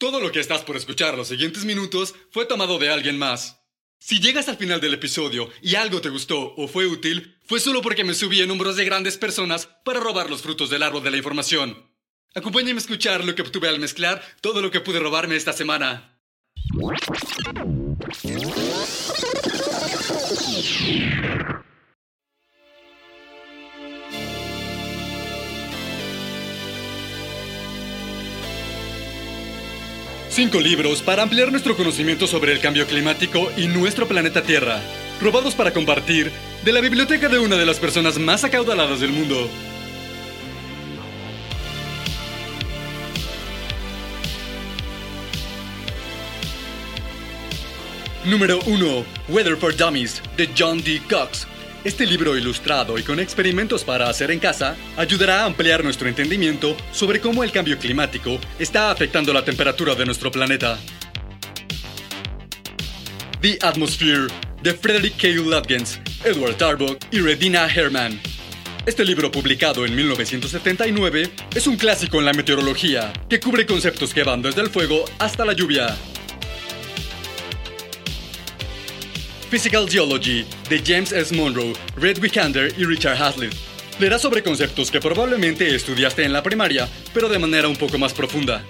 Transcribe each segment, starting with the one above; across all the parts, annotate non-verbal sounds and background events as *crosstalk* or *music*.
Todo lo que estás por escuchar los siguientes minutos fue tomado de alguien más. Si llegas al final del episodio y algo te gustó o fue útil, fue solo porque me subí en hombros de grandes personas para robar los frutos del árbol de la información. Acompáñame a escuchar lo que obtuve al mezclar todo lo que pude robarme esta semana. Cinco libros para ampliar nuestro conocimiento sobre el cambio climático y nuestro planeta Tierra, robados para compartir de la biblioteca de una de las personas más acaudaladas del mundo. Número 1. Weather for Dummies, de John D. Cox. Este libro ilustrado y con experimentos para hacer en casa ayudará a ampliar nuestro entendimiento sobre cómo el cambio climático está afectando la temperatura de nuestro planeta. The Atmosphere, de Frederick K. Lutgens, Edward Tarbock y Redina Herman. Este libro, publicado en 1979, es un clásico en la meteorología, que cubre conceptos que van desde el fuego hasta la lluvia. Physical Geology, de James S. Monroe, Red Wickander y Richard Hazlitt. Leerá sobre conceptos que probablemente estudiaste en la primaria, pero de manera un poco más profunda.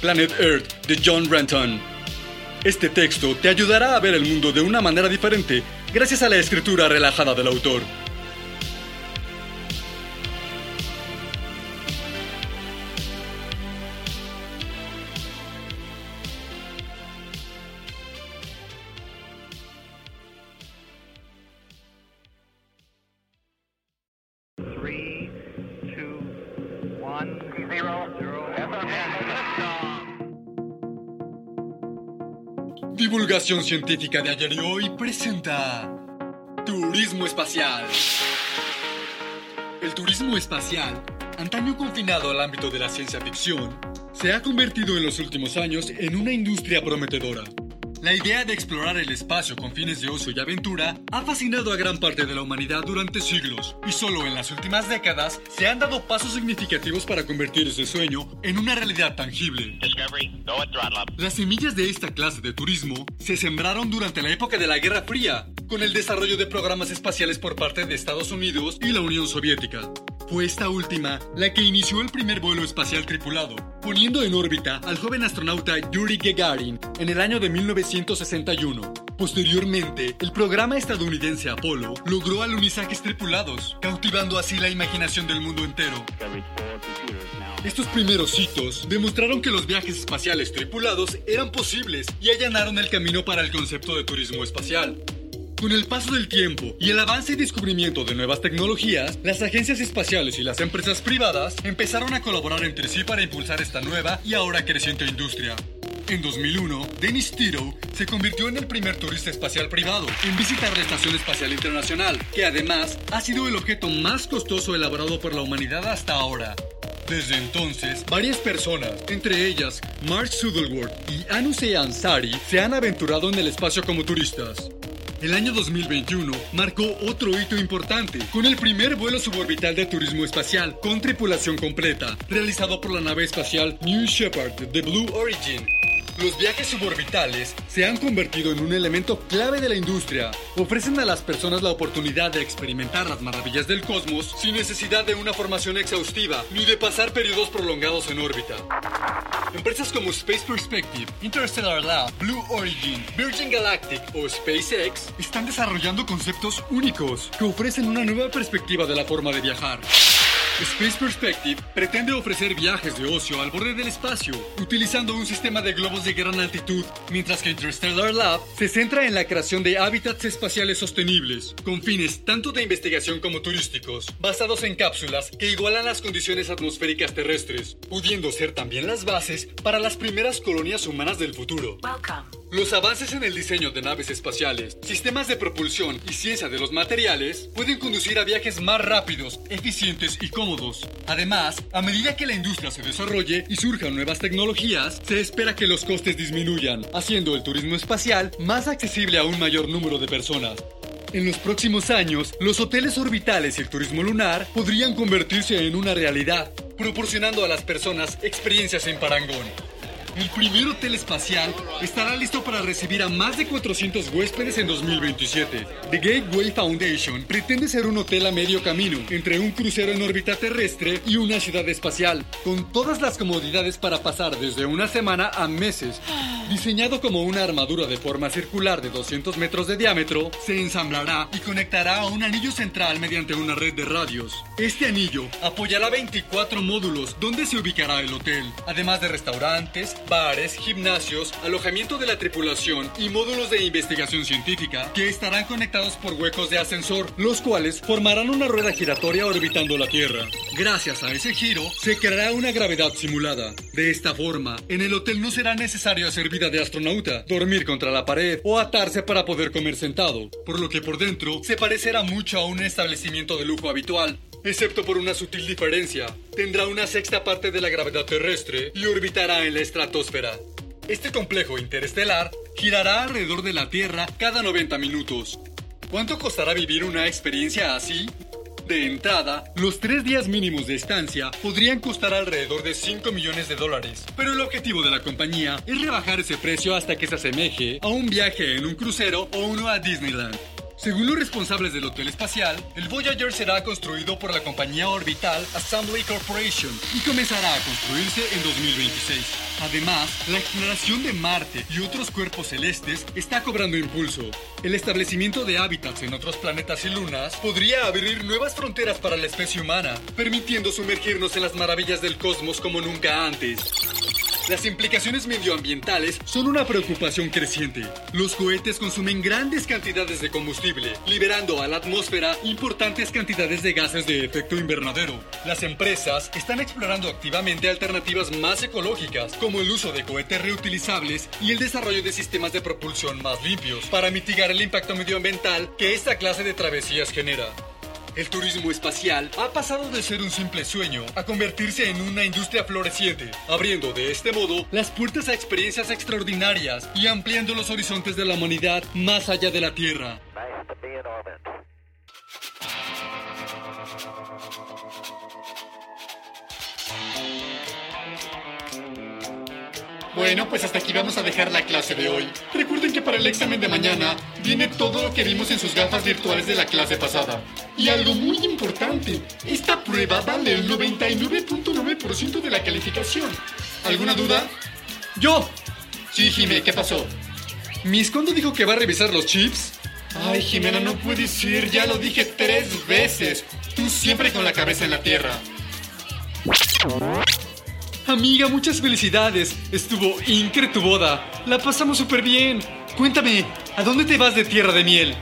Planet Earth, de John Renton. Este texto te ayudará a ver el mundo de una manera diferente gracias a la escritura relajada del autor. Divulgación científica de ayer y hoy presenta Turismo espacial. El turismo espacial, antaño confinado al ámbito de la ciencia ficción, se ha convertido en los últimos años en una industria prometedora. La idea de explorar el espacio con fines de ocio y aventura ha fascinado a gran parte de la humanidad durante siglos, y solo en las últimas décadas se han dado pasos significativos para convertir ese sueño en una realidad tangible. Las semillas de esta clase de turismo se sembraron durante la época de la Guerra Fría, con el desarrollo de programas espaciales por parte de Estados Unidos y la Unión Soviética. Fue esta última la que inició el primer vuelo espacial tripulado, poniendo en órbita al joven astronauta Yuri Gagarin en el año de 1961. Posteriormente, el programa estadounidense Apolo logró alunizajes tripulados, cautivando así la imaginación del mundo entero. Estos primeros hitos demostraron que los viajes espaciales tripulados eran posibles y allanaron el camino para el concepto de turismo espacial. Con el paso del tiempo y el avance y descubrimiento de nuevas tecnologías, las agencias espaciales y las empresas privadas empezaron a colaborar entre sí para impulsar esta nueva y ahora creciente industria. En 2001, Dennis Tito se convirtió en el primer turista espacial privado en visitar la Estación Espacial Internacional, que además ha sido el objeto más costoso elaborado por la humanidad hasta ahora. Desde entonces, varias personas, entre ellas Mark Zuckerberg y Anusei Ansari, se han aventurado en el espacio como turistas. El año 2021 marcó otro hito importante, con el primer vuelo suborbital de turismo espacial con tripulación completa, realizado por la nave espacial New Shepard de Blue Origin. Los viajes suborbitales se han convertido en un elemento clave de la industria. Ofrecen a las personas la oportunidad de experimentar las maravillas del cosmos sin necesidad de una formación exhaustiva ni de pasar periodos prolongados en órbita. Empresas como Space Perspective, Interstellar Lab, Blue Origin, Virgin Galactic o SpaceX están desarrollando conceptos únicos que ofrecen una nueva perspectiva de la forma de viajar. Space Perspective pretende ofrecer viajes de ocio al borde del espacio, utilizando un sistema de globos de gran altitud, mientras que Interstellar Lab se centra en la creación de hábitats espaciales sostenibles, con fines tanto de investigación como turísticos, basados en cápsulas que igualan las condiciones atmosféricas terrestres, pudiendo ser también las bases para las primeras colonias humanas del futuro. Los avances en el diseño de naves espaciales, sistemas de propulsión y ciencia de los materiales pueden conducir a viajes más rápidos, eficientes y cómodos. Además, a medida que la industria se desarrolle y surjan nuevas tecnologías, se espera que los costes disminuyan, haciendo el turismo espacial más accesible a un mayor número de personas. En los próximos años, los hoteles orbitales y el turismo lunar podrían convertirse en una realidad, proporcionando a las personas experiencias en parangón. El primer hotel espacial estará listo para recibir a más de 400 huéspedes en 2027. The Gateway Foundation pretende ser un hotel a medio camino entre un crucero en órbita terrestre y una ciudad espacial, con todas las comodidades para pasar desde una semana a meses. Diseñado como una armadura de forma circular de 200 metros de diámetro, se ensamblará y conectará a un anillo central mediante una red de radios. Este anillo apoyará 24 módulos donde se ubicará el hotel, además de restaurantes, bares, gimnasios, alojamiento de la tripulación y módulos de investigación científica que estarán conectados por huecos de ascensor, los cuales formarán una rueda giratoria orbitando la Tierra. Gracias a ese giro, se creará una gravedad simulada. De esta forma, en el hotel no será necesario hacer vida de astronauta, dormir contra la pared o atarse para poder comer sentado, por lo que por dentro se parecerá mucho a un establecimiento de lujo habitual, excepto por una sutil diferencia. Tendrá una sexta parte de la gravedad terrestre y orbitará en la estratosfera. Este complejo interestelar girará alrededor de la Tierra cada 90 minutos. ¿Cuánto costará vivir una experiencia así? De entrada, los tres días mínimos de estancia podrían costar alrededor de 5 millones de dólares, pero el objetivo de la compañía es rebajar ese precio hasta que se asemeje a un viaje en un crucero o uno a Disneyland. Según los responsables del hotel espacial, el Voyager será construido por la compañía orbital Assembly Corporation y comenzará a construirse en 2026. Además, la exploración de Marte y otros cuerpos celestes está cobrando impulso. El establecimiento de hábitats en otros planetas y lunas podría abrir nuevas fronteras para la especie humana, permitiendo sumergirnos en las maravillas del cosmos como nunca antes. Las implicaciones medioambientales son una preocupación creciente. Los cohetes consumen grandes cantidades de combustible, liberando a la atmósfera importantes cantidades de gases de efecto invernadero. Las empresas están explorando activamente alternativas más ecológicas, como el uso de cohetes reutilizables y el desarrollo de sistemas de propulsión más limpios, para mitigar el impacto medioambiental que esta clase de travesías genera. El turismo espacial ha pasado de ser un simple sueño a convertirse en una industria floreciente, abriendo de este modo las puertas a experiencias extraordinarias y ampliando los horizontes de la humanidad más allá de la Tierra. Bueno, pues hasta aquí vamos a dejar la clase de hoy. Recuerden que para el examen de mañana viene todo lo que vimos en sus gafas virtuales de la clase pasada. Y algo muy importante, esta prueba vale el 99.9% de la calificación. ¿Alguna duda? ¡Yo! Sí, Jimé, ¿qué pasó? ¿Miss Kondo dijo que va a revisar los chips? Ay, Jimena, no puede ser, ya lo dije tres veces. Tú siempre con la cabeza en la tierra. Amiga, muchas felicidades. Estuvo incre tu boda. La pasamos súper bien. Cuéntame, ¿a dónde te vas de tierra de miel?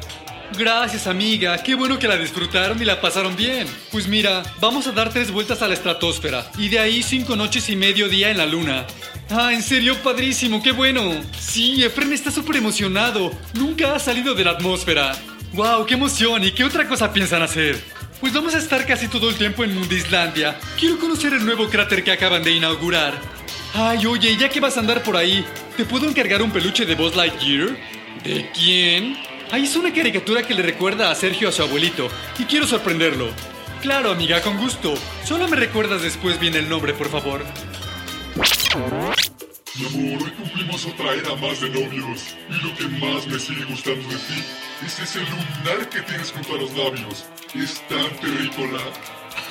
Gracias, amiga. Qué bueno que la disfrutaron y la pasaron bien. Pues mira, vamos a dar tres vueltas a la estratosfera y de ahí cinco noches y medio día en la luna. Ah, en serio, padrísimo, qué bueno. Sí, Efren está súper emocionado. Nunca ha salido de la atmósfera. ¡Wow! ¡Qué emoción! ¿Y qué otra cosa piensan hacer? Pues vamos a estar casi todo el tiempo en Mundislandia. Quiero conocer el nuevo cráter que acaban de inaugurar. Ay, oye, ya que vas a andar por ahí, ¿te puedo encargar un peluche de Buzz Lightyear? ¿De quién? Ahí es una caricatura que le recuerda a Sergio a su abuelito y quiero sorprenderlo. Claro, amiga, con gusto. Solo me recuerdas después bien el nombre, por favor. Mi amor, hoy cumplimos otra era más de novios. Y lo que más me sigue gustando de ti es ese lunar que tienes junto a los labios. Es tan terrícola.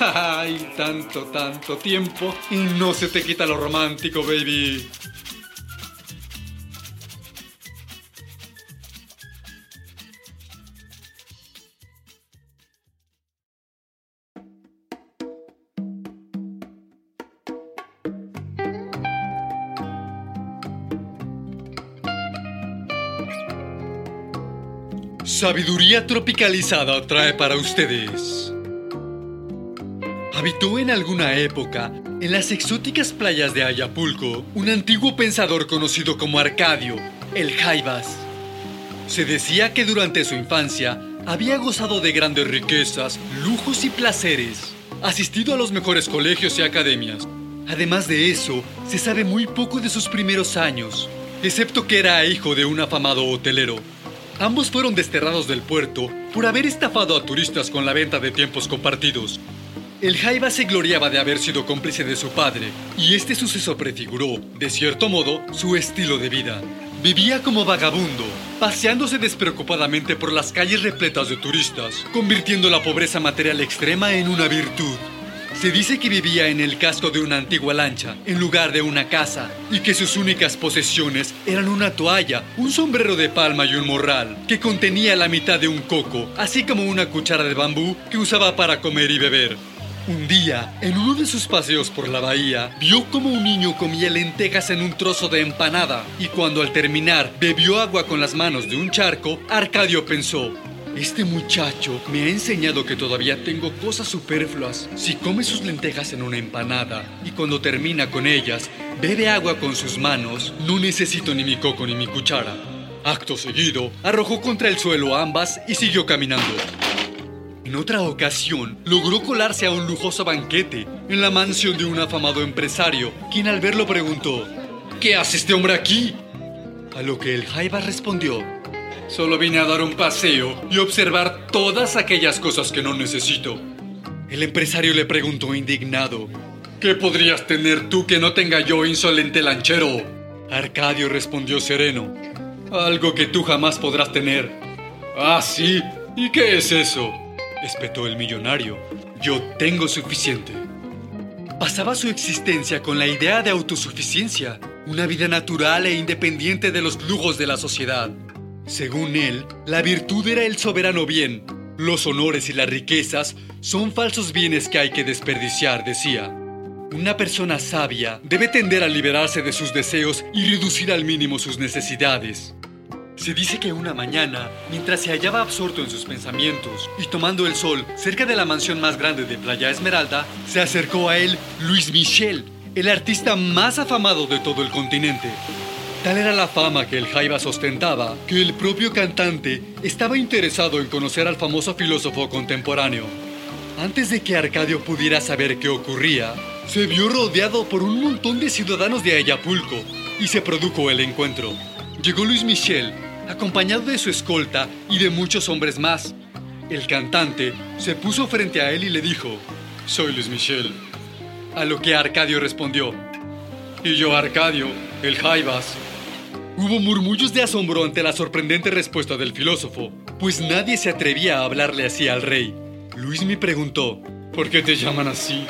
*laughs* Ay, tanto, tanto tiempo y no se te quita lo romántico, baby. Sabiduría tropicalizada trae para ustedes. Habitó en alguna época, en las exóticas playas de Ayapulco, un antiguo pensador conocido como Arcadio, el Jaivas. Se decía que durante su infancia había gozado de grandes riquezas, lujos y placeres, asistido a los mejores colegios y academias. Además de eso, se sabe muy poco de sus primeros años, excepto que era hijo de un afamado hotelero. Ambos fueron desterrados del puerto por haber estafado a turistas con la venta de tiempos compartidos. El Jaiba se gloriaba de haber sido cómplice de su padre, y este suceso prefiguró, de cierto modo, su estilo de vida. Vivía como vagabundo, paseándose despreocupadamente por las calles repletas de turistas, convirtiendo la pobreza material extrema en una virtud. Se dice que vivía en el casco de una antigua lancha, en lugar de una casa, y que sus únicas posesiones eran una toalla, un sombrero de palma y un morral, que contenía la mitad de un coco, así como una cuchara de bambú que usaba para comer y beber. Un día, en uno de sus paseos por la bahía, vio como un niño comía lentejas en un trozo de empanada, y cuando al terminar bebió agua con las manos de un charco, Arcadio pensó, este muchacho me ha enseñado que todavía tengo cosas superfluas. Si come sus lentejas en una empanada y cuando termina con ellas, bebe agua con sus manos, no necesito ni mi coco ni mi cuchara. Acto seguido, arrojó contra el suelo ambas y siguió caminando. En otra ocasión, logró colarse a un lujoso banquete en la mansión de un afamado empresario, quien al verlo preguntó, ¿Qué hace este hombre aquí? A lo que el Jaiba respondió, Solo vine a dar un paseo y observar todas aquellas cosas que no necesito. El empresario le preguntó indignado, ¿Qué podrías tener tú que no tenga yo, insolente lanchero? Arcadio respondió sereno, algo que tú jamás podrás tener. Ah, sí, ¿y qué es eso? espetó el millonario. Yo tengo suficiente. Pasaba su existencia con la idea de autosuficiencia, una vida natural e independiente de los lujos de la sociedad. Según él, la virtud era el soberano bien. Los honores y las riquezas son falsos bienes que hay que desperdiciar, decía. Una persona sabia debe tender a liberarse de sus deseos y reducir al mínimo sus necesidades. Se dice que una mañana, mientras se hallaba absorto en sus pensamientos y tomando el sol cerca de la mansión más grande de Playa Esmeralda, se acercó a él Luis Michel, el artista más afamado de todo el continente. Tal era la fama que el Jaivas ostentaba que el propio cantante estaba interesado en conocer al famoso filósofo contemporáneo. Antes de que Arcadio pudiera saber qué ocurría, se vio rodeado por un montón de ciudadanos de Ayapulco y se produjo el encuentro. Llegó Luis Michel, acompañado de su escolta y de muchos hombres más. El cantante se puso frente a él y le dijo, Soy Luis Michel. A lo que Arcadio respondió, Y yo Arcadio, el Jaivas. Hubo murmullos de asombro ante la sorprendente respuesta del filósofo, pues nadie se atrevía a hablarle así al rey. Luis me preguntó, ¿por qué te llaman así?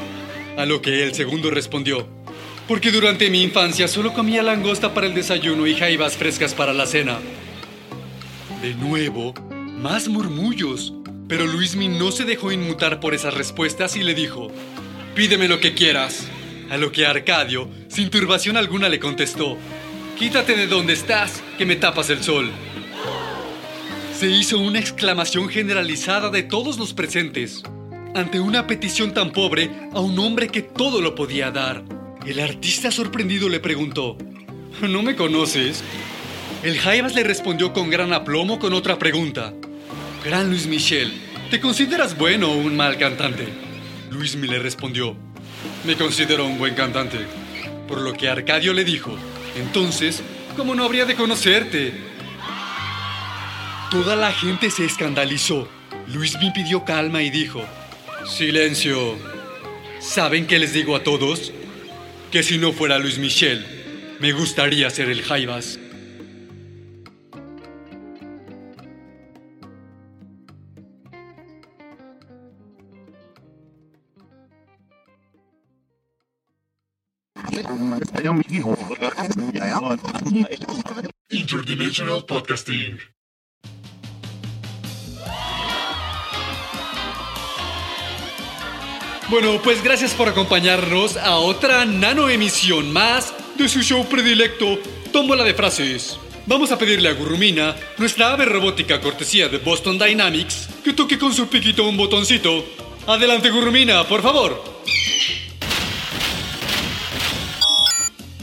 A lo que el segundo respondió, porque durante mi infancia solo comía langosta para el desayuno y jaivas frescas para la cena. De nuevo, más murmullos, pero Luismi no se dejó inmutar por esas respuestas y le dijo, pídeme lo que quieras. A lo que Arcadio, sin turbación alguna, le contestó, quítate de donde estás, que me tapas el sol. Se hizo una exclamación generalizada de todos los presentes ante una petición tan pobre a un hombre que todo lo podía dar. El artista sorprendido le preguntó, ¿No me conoces? El Jaivas le respondió con gran aplomo con otra pregunta. Gran Luis Michel, ¿te consideras bueno o un mal cantante? Luis le respondió, me considero un buen cantante. Por lo que Arcadio le dijo, entonces, ¿cómo no habría de conocerte? Toda la gente se escandalizó. Luis me pidió calma y dijo, silencio. ¿Saben qué les digo a todos? Que si no fuera Luis Michel, Me gustaría ser el Jaivas. Interdimensional Podcasting. Bueno, pues gracias por acompañarnos a otra nano emisión más de su show predilecto, Tómbola de Frases. Vamos a pedirle a Gurrumina, nuestra ave robótica cortesía de Boston Dynamics, que toque con su piquito un botoncito. Adelante, Gurrumina, por favor.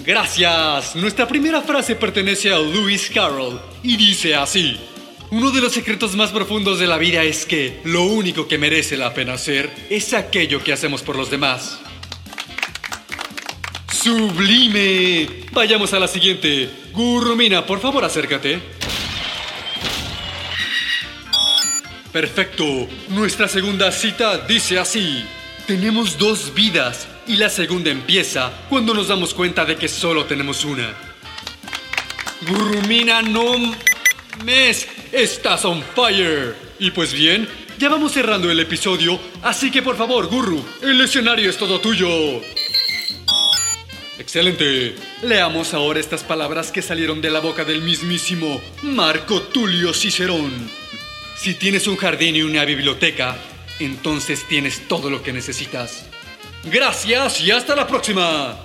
Gracias. Nuestra primera frase pertenece a Lewis Carroll y dice así. Uno de los secretos más profundos de la vida es que lo único que merece la pena hacer es aquello que hacemos por los demás. ¡Sublime! Vayamos a la siguiente. Gurrumina, por favor acércate. Perfecto. Nuestra segunda cita dice así. Tenemos dos vidas y la segunda empieza cuando nos damos cuenta de que solo tenemos una. Gurrumina, no mes, estás on fire. Y pues bien, ya vamos cerrando el episodio, así que por favor, Gurru, el escenario es todo tuyo. Excelente. Leamos ahora estas palabras que salieron de la boca del mismísimo Marco Tulio Cicerón. Si tienes un jardín y una biblioteca, entonces tienes todo lo que necesitas. Gracias y hasta la próxima.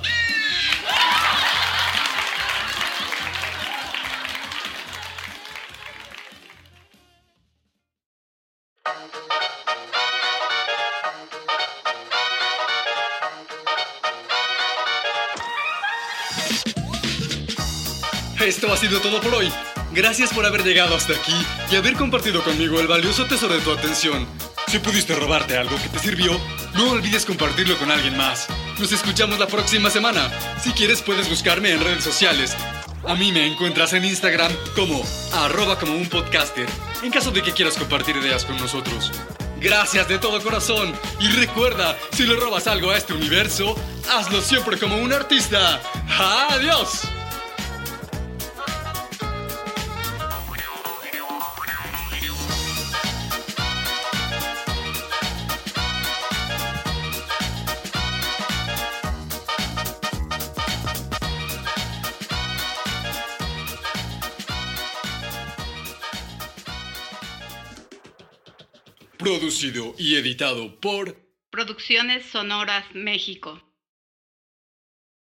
Esto ha sido todo por hoy. Gracias por haber llegado hasta aquí y haber compartido conmigo el valioso tesoro de tu atención. Si pudiste robarte algo que te sirvió, no olvides compartirlo con alguien más. Nos escuchamos la próxima semana. Si quieres puedes buscarme en redes sociales. A mí me encuentras en Instagram como arroba como un podcaster, en caso de que quieras compartir ideas con nosotros. Gracias de todo corazón y recuerda, si le robas algo a este universo, hazlo siempre como un artista. ¡Adiós! Producido y editado por Producciones Sonoras México.